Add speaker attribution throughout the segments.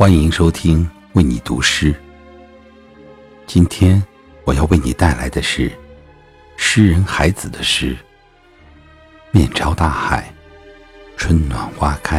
Speaker 1: 欢迎收听为你读诗。今天我要为你带来的是诗人海子的诗《面朝大海，春暖花开》。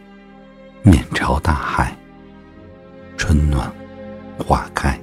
Speaker 1: 面朝大海，春暖花开。